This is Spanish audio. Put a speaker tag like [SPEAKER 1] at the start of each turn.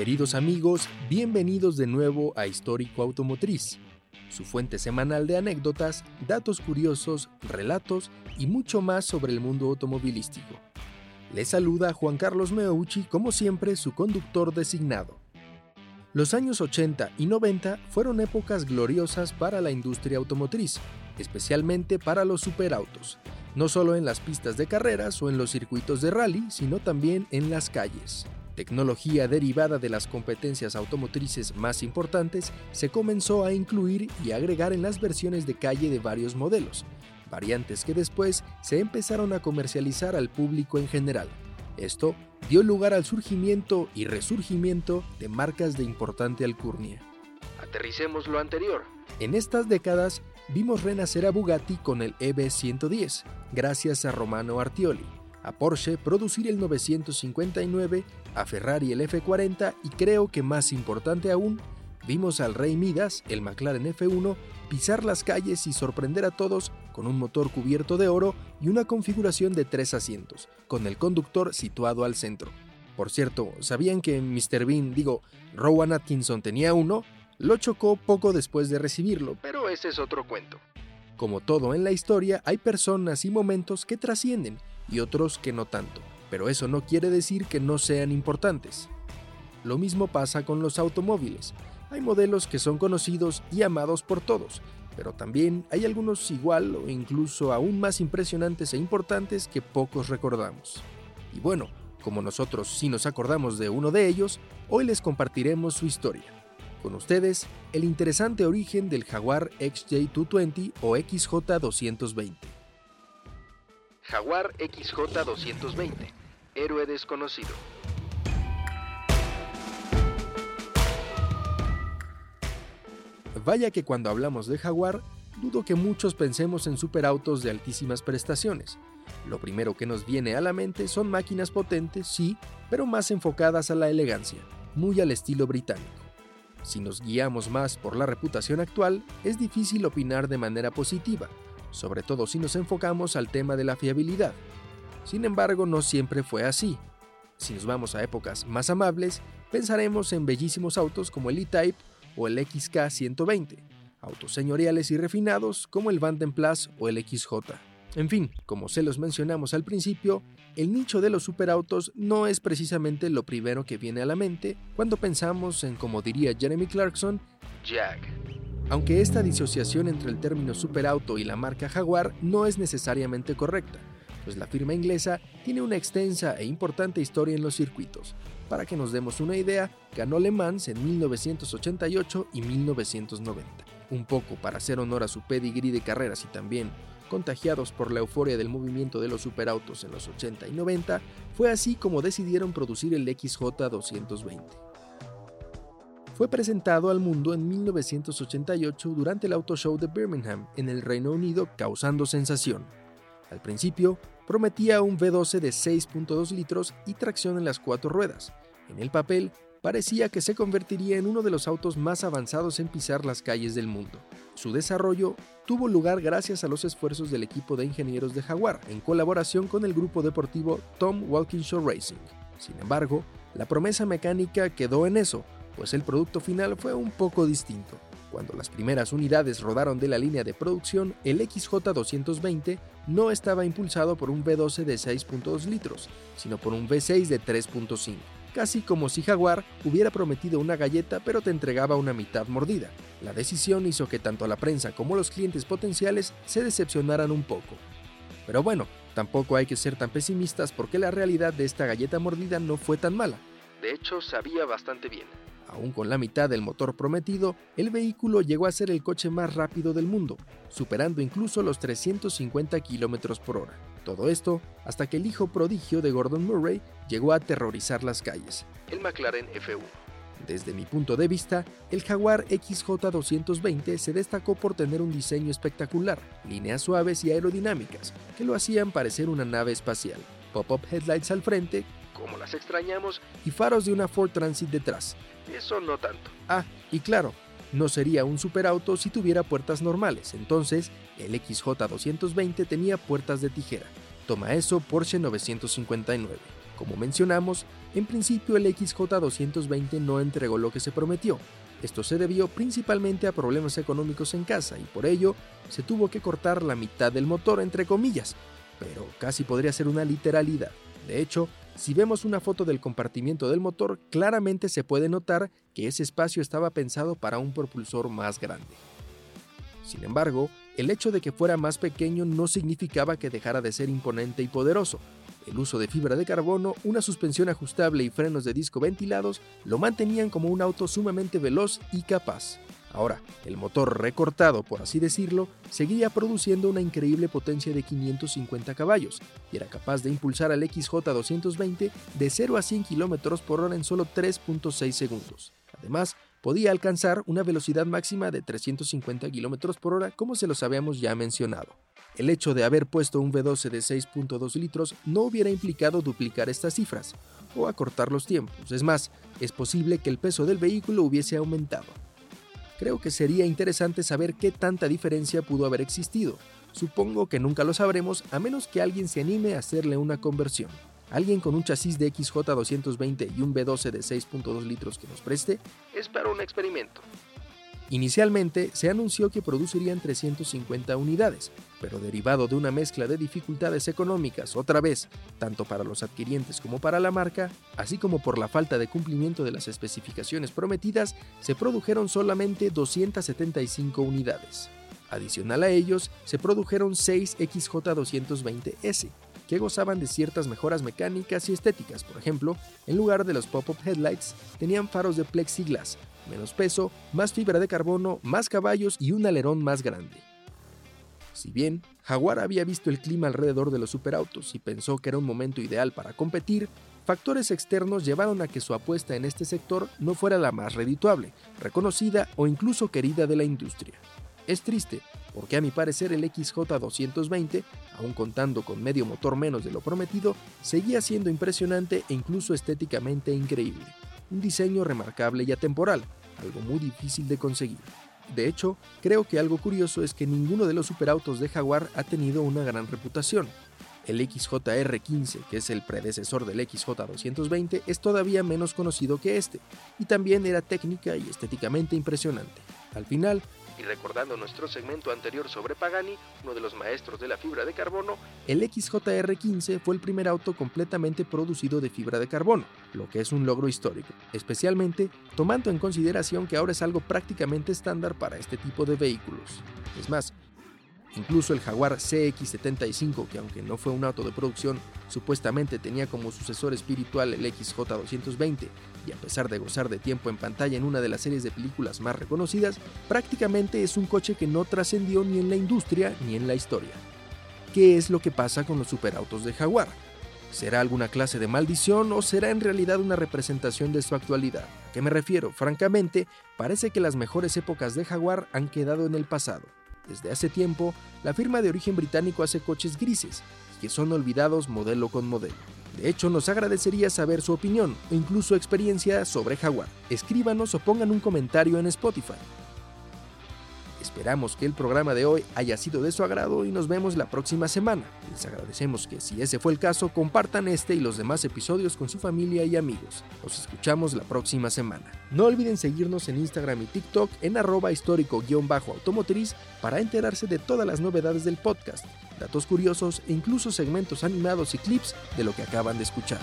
[SPEAKER 1] Queridos amigos, bienvenidos de nuevo a Histórico Automotriz, su fuente semanal de anécdotas, datos curiosos, relatos y mucho más sobre el mundo automovilístico. Les saluda Juan Carlos Meucci, como siempre su conductor designado. Los años 80 y 90 fueron épocas gloriosas para la industria automotriz, especialmente para los superautos, no solo en las pistas de carreras o en los circuitos de rally, sino también en las calles. Tecnología derivada de las competencias automotrices más importantes se comenzó a incluir y agregar en las versiones de calle de varios modelos, variantes que después se empezaron a comercializar al público en general. Esto dio lugar al surgimiento y resurgimiento de marcas de importante alcurnia. Aterricemos lo anterior. En estas décadas vimos renacer a Bugatti con el EB110, gracias a Romano Artioli, a Porsche producir el 959, a Ferrari el F40 y creo que más importante aún, vimos al Rey Midas, el McLaren F1, pisar las calles y sorprender a todos con un motor cubierto de oro y una configuración de tres asientos, con el conductor situado al centro. Por cierto, ¿sabían que Mr. Bean, digo, Rowan Atkinson tenía uno? Lo chocó poco después de recibirlo, pero ese es otro cuento. Como todo en la historia, hay personas y momentos que trascienden y otros que no tanto, pero eso no quiere decir que no sean importantes. Lo mismo pasa con los automóviles. Hay modelos que son conocidos y amados por todos, pero también hay algunos igual o incluso aún más impresionantes e importantes que pocos recordamos. Y bueno, como nosotros sí nos acordamos de uno de ellos, hoy les compartiremos su historia. Con ustedes, el interesante origen del Jaguar XJ220 o XJ220. Jaguar XJ220, héroe desconocido. Vaya que cuando hablamos de Jaguar, dudo que muchos pensemos en superautos de altísimas prestaciones. Lo primero que nos viene a la mente son máquinas potentes, sí, pero más enfocadas a la elegancia, muy al estilo británico. Si nos guiamos más por la reputación actual, es difícil opinar de manera positiva, sobre todo si nos enfocamos al tema de la fiabilidad. Sin embargo, no siempre fue así. Si nos vamos a épocas más amables, pensaremos en bellísimos autos como el E-Type o el XK120, autos señoriales y refinados como el Vanden Plus o el XJ. En fin, como se los mencionamos al principio, el nicho de los superautos no es precisamente lo primero que viene a la mente cuando pensamos en, como diría Jeremy Clarkson, Jag. Aunque esta disociación entre el término superauto y la marca Jaguar no es necesariamente correcta, pues la firma inglesa tiene una extensa e importante historia en los circuitos. Para que nos demos una idea, ganó Le Mans en 1988 y 1990. Un poco para hacer honor a su pedigree de carreras y también contagiados por la euforia del movimiento de los superautos en los 80 y 90, fue así como decidieron producir el XJ220. Fue presentado al mundo en 1988 durante el Auto Show de Birmingham, en el Reino Unido, causando sensación. Al principio, prometía un V12 de 6.2 litros y tracción en las cuatro ruedas. En el papel, parecía que se convertiría en uno de los autos más avanzados en pisar las calles del mundo. Su desarrollo tuvo lugar gracias a los esfuerzos del equipo de ingenieros de Jaguar, en colaboración con el grupo deportivo Tom Walkinshaw Racing. Sin embargo, la promesa mecánica quedó en eso, pues el producto final fue un poco distinto. Cuando las primeras unidades rodaron de la línea de producción, el XJ220 no estaba impulsado por un V12 de 6.2 litros, sino por un V6 de 3.5 casi como si Jaguar hubiera prometido una galleta pero te entregaba una mitad mordida. La decisión hizo que tanto la prensa como los clientes potenciales se decepcionaran un poco. Pero bueno, tampoco hay que ser tan pesimistas porque la realidad de esta galleta mordida no fue tan mala. De hecho, sabía bastante bien. Aún con la mitad del motor prometido, el vehículo llegó a ser el coche más rápido del mundo, superando incluso los 350 km por hora. Todo esto hasta que el hijo prodigio de Gordon Murray llegó a aterrorizar las calles, el McLaren F1. Desde mi punto de vista, el Jaguar XJ220 se destacó por tener un diseño espectacular, líneas suaves y aerodinámicas, que lo hacían parecer una nave espacial, pop-up headlights al frente, como las extrañamos, y faros de una Ford Transit detrás. Eso no tanto. Ah, y claro, no sería un superauto si tuviera puertas normales, entonces el XJ220 tenía puertas de tijera. Toma eso Porsche 959. Como mencionamos, en principio el XJ220 no entregó lo que se prometió. Esto se debió principalmente a problemas económicos en casa y por ello se tuvo que cortar la mitad del motor entre comillas, pero casi podría ser una literalidad. De hecho, si vemos una foto del compartimiento del motor, claramente se puede notar que ese espacio estaba pensado para un propulsor más grande. Sin embargo, el hecho de que fuera más pequeño no significaba que dejara de ser imponente y poderoso. El uso de fibra de carbono, una suspensión ajustable y frenos de disco ventilados lo mantenían como un auto sumamente veloz y capaz. Ahora, el motor recortado, por así decirlo, seguía produciendo una increíble potencia de 550 caballos y era capaz de impulsar al XJ220 de 0 a 100 km por hora en solo 3.6 segundos. Además, podía alcanzar una velocidad máxima de 350 km por hora como se los habíamos ya mencionado. El hecho de haber puesto un V12 de 6.2 litros no hubiera implicado duplicar estas cifras o acortar los tiempos. Es más, es posible que el peso del vehículo hubiese aumentado creo que sería interesante saber qué tanta diferencia pudo haber existido. Supongo que nunca lo sabremos a menos que alguien se anime a hacerle una conversión. Alguien con un chasis de XJ220 y un V12 de 6.2 litros que nos preste es para un experimento. Inicialmente se anunció que producirían 350 unidades, pero derivado de una mezcla de dificultades económicas, otra vez, tanto para los adquirientes como para la marca, así como por la falta de cumplimiento de las especificaciones prometidas, se produjeron solamente 275 unidades. Adicional a ellos, se produjeron 6 XJ220S, que gozaban de ciertas mejoras mecánicas y estéticas. Por ejemplo, en lugar de los pop-up headlights, tenían faros de plexiglas, menos peso, más fibra de carbono, más caballos y un alerón más grande. Si bien Jaguar había visto el clima alrededor de los superautos y pensó que era un momento ideal para competir, factores externos llevaron a que su apuesta en este sector no fuera la más redituable, reconocida o incluso querida de la industria. Es triste, porque a mi parecer el XJ220, aun contando con medio motor menos de lo prometido, seguía siendo impresionante e incluso estéticamente increíble. Un diseño remarcable y atemporal, algo muy difícil de conseguir. De hecho, creo que algo curioso es que ninguno de los superautos de Jaguar ha tenido una gran reputación. El XJR15, que es el predecesor del XJ220, es todavía menos conocido que este, y también era técnica y estéticamente impresionante. Al final, y recordando nuestro segmento anterior sobre Pagani, uno de los maestros de la fibra de carbono, el XJR15 fue el primer auto completamente producido de fibra de carbono, lo que es un logro histórico, especialmente tomando en consideración que ahora es algo prácticamente estándar para este tipo de vehículos. Es más, Incluso el Jaguar CX75, que aunque no fue un auto de producción, supuestamente tenía como sucesor espiritual el XJ220, y a pesar de gozar de tiempo en pantalla en una de las series de películas más reconocidas, prácticamente es un coche que no trascendió ni en la industria ni en la historia. ¿Qué es lo que pasa con los superautos de Jaguar? ¿Será alguna clase de maldición o será en realidad una representación de su actualidad? ¿A qué me refiero? Francamente, parece que las mejores épocas de Jaguar han quedado en el pasado. Desde hace tiempo, la firma de origen británico hace coches grises, que son olvidados modelo con modelo. De hecho, nos agradecería saber su opinión o incluso experiencia sobre Jaguar. Escríbanos o pongan un comentario en Spotify. Esperamos que el programa de hoy haya sido de su agrado y nos vemos la próxima semana. Les agradecemos que si ese fue el caso, compartan este y los demás episodios con su familia y amigos. Los escuchamos la próxima semana. No olviden seguirnos en Instagram y TikTok en arroba histórico-automotriz para enterarse de todas las novedades del podcast, datos curiosos e incluso segmentos animados y clips de lo que acaban de escuchar.